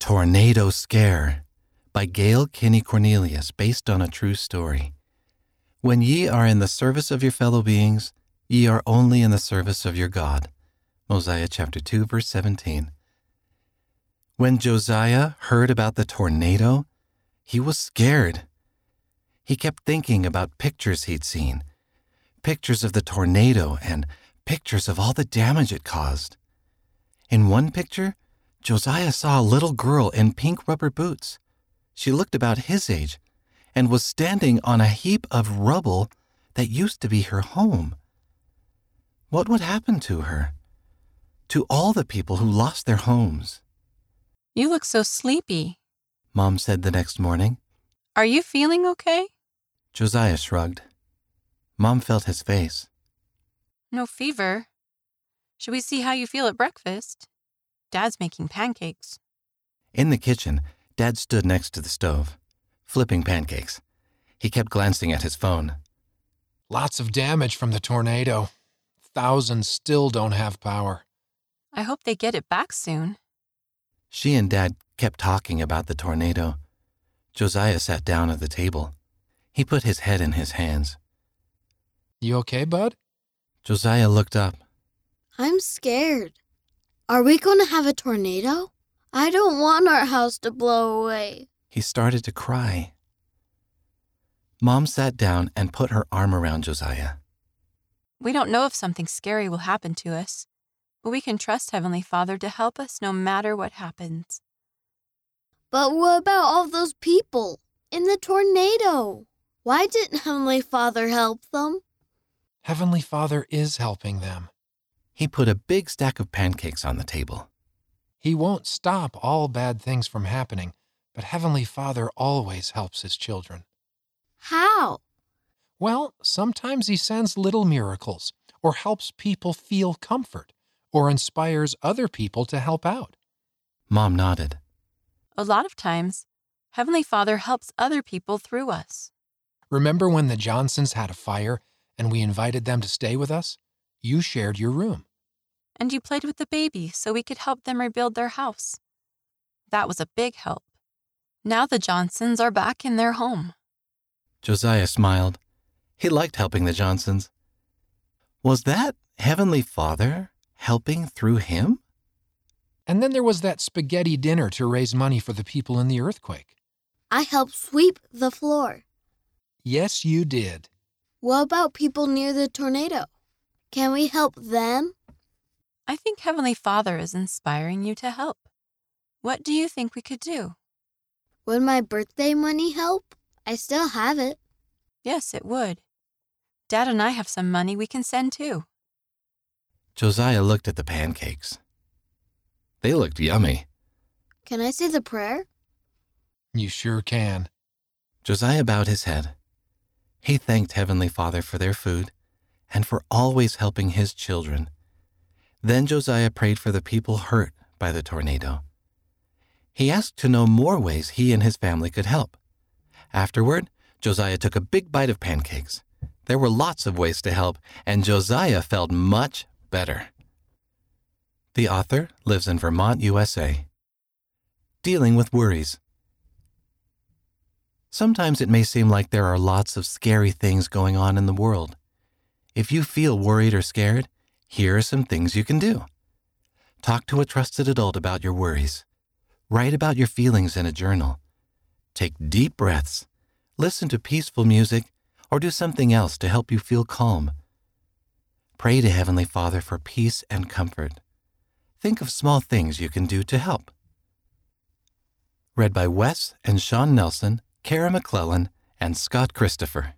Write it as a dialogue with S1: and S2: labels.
S1: Tornado Scare by Gail Kinney Cornelius, based on a true story. When ye are in the service of your fellow beings, ye are only in the service of your God. Mosiah chapter 2, verse 17. When Josiah heard about the tornado, he was scared. He kept thinking about pictures he'd seen pictures of the tornado and pictures of all the damage it caused. In one picture, Josiah saw a little girl in pink rubber boots. She looked about his age and was standing on a heap of rubble that used to be her home. What would happen to her? To all the people who lost their homes?
S2: You look so sleepy.
S1: Mom said the next morning.
S2: Are you feeling okay?
S1: Josiah shrugged. Mom felt his face.
S2: No fever. Should we see how you feel at breakfast? Dad's making pancakes.
S1: In the kitchen, Dad stood next to the stove, flipping pancakes. He kept glancing at his phone.
S3: Lots of damage from the tornado. Thousands still don't have power.
S2: I hope they get it back soon.
S1: She and Dad kept talking about the tornado. Josiah sat down at the table. He put his head in his hands.
S3: You okay, bud?
S1: Josiah looked up.
S4: I'm scared. Are we going to have a tornado? I don't want our house to blow away.
S1: He started to cry. Mom sat down and put her arm around Josiah.
S2: We don't know if something scary will happen to us, but we can trust Heavenly Father to help us no matter what happens.
S4: But what about all those people in the tornado? Why didn't Heavenly Father help them?
S3: Heavenly Father is helping them.
S1: He put a big stack of pancakes on the table.
S3: He won't stop all bad things from happening, but Heavenly Father always helps His children.
S4: How?
S3: Well, sometimes He sends little miracles, or helps people feel comfort, or inspires other people to help out.
S1: Mom nodded.
S2: A lot of times, Heavenly Father helps other people through us.
S3: Remember when the Johnsons had a fire and we invited them to stay with us? You shared your room.
S2: And you played with the baby so we could help them rebuild their house. That was a big help. Now the Johnsons are back in their home.
S1: Josiah smiled. He liked helping the Johnsons. Was that Heavenly Father helping through him?
S3: And then there was that spaghetti dinner to raise money for the people in the earthquake.
S4: I helped sweep the floor.
S3: Yes, you did.
S4: What about people near the tornado? Can we help them?
S2: I think Heavenly Father is inspiring you to help. What do you think we could do?
S4: Would my birthday money help? I still have it.
S2: Yes, it would. Dad and I have some money we can send too.
S1: Josiah looked at the pancakes. They looked yummy.
S4: Can I say the prayer?
S3: You sure can.
S1: Josiah bowed his head. He thanked Heavenly Father for their food and for always helping his children. Then Josiah prayed for the people hurt by the tornado. He asked to know more ways he and his family could help. Afterward, Josiah took a big bite of pancakes. There were lots of ways to help, and Josiah felt much better. The author lives in Vermont, USA. Dealing with worries. Sometimes it may seem like there are lots of scary things going on in the world. If you feel worried or scared, here are some things you can do. Talk to a trusted adult about your worries. Write about your feelings in a journal. Take deep breaths. Listen to peaceful music or do something else to help you feel calm. Pray to Heavenly Father for peace and comfort. Think of small things you can do to help. Read by Wes and Sean Nelson, Kara McClellan, and Scott Christopher.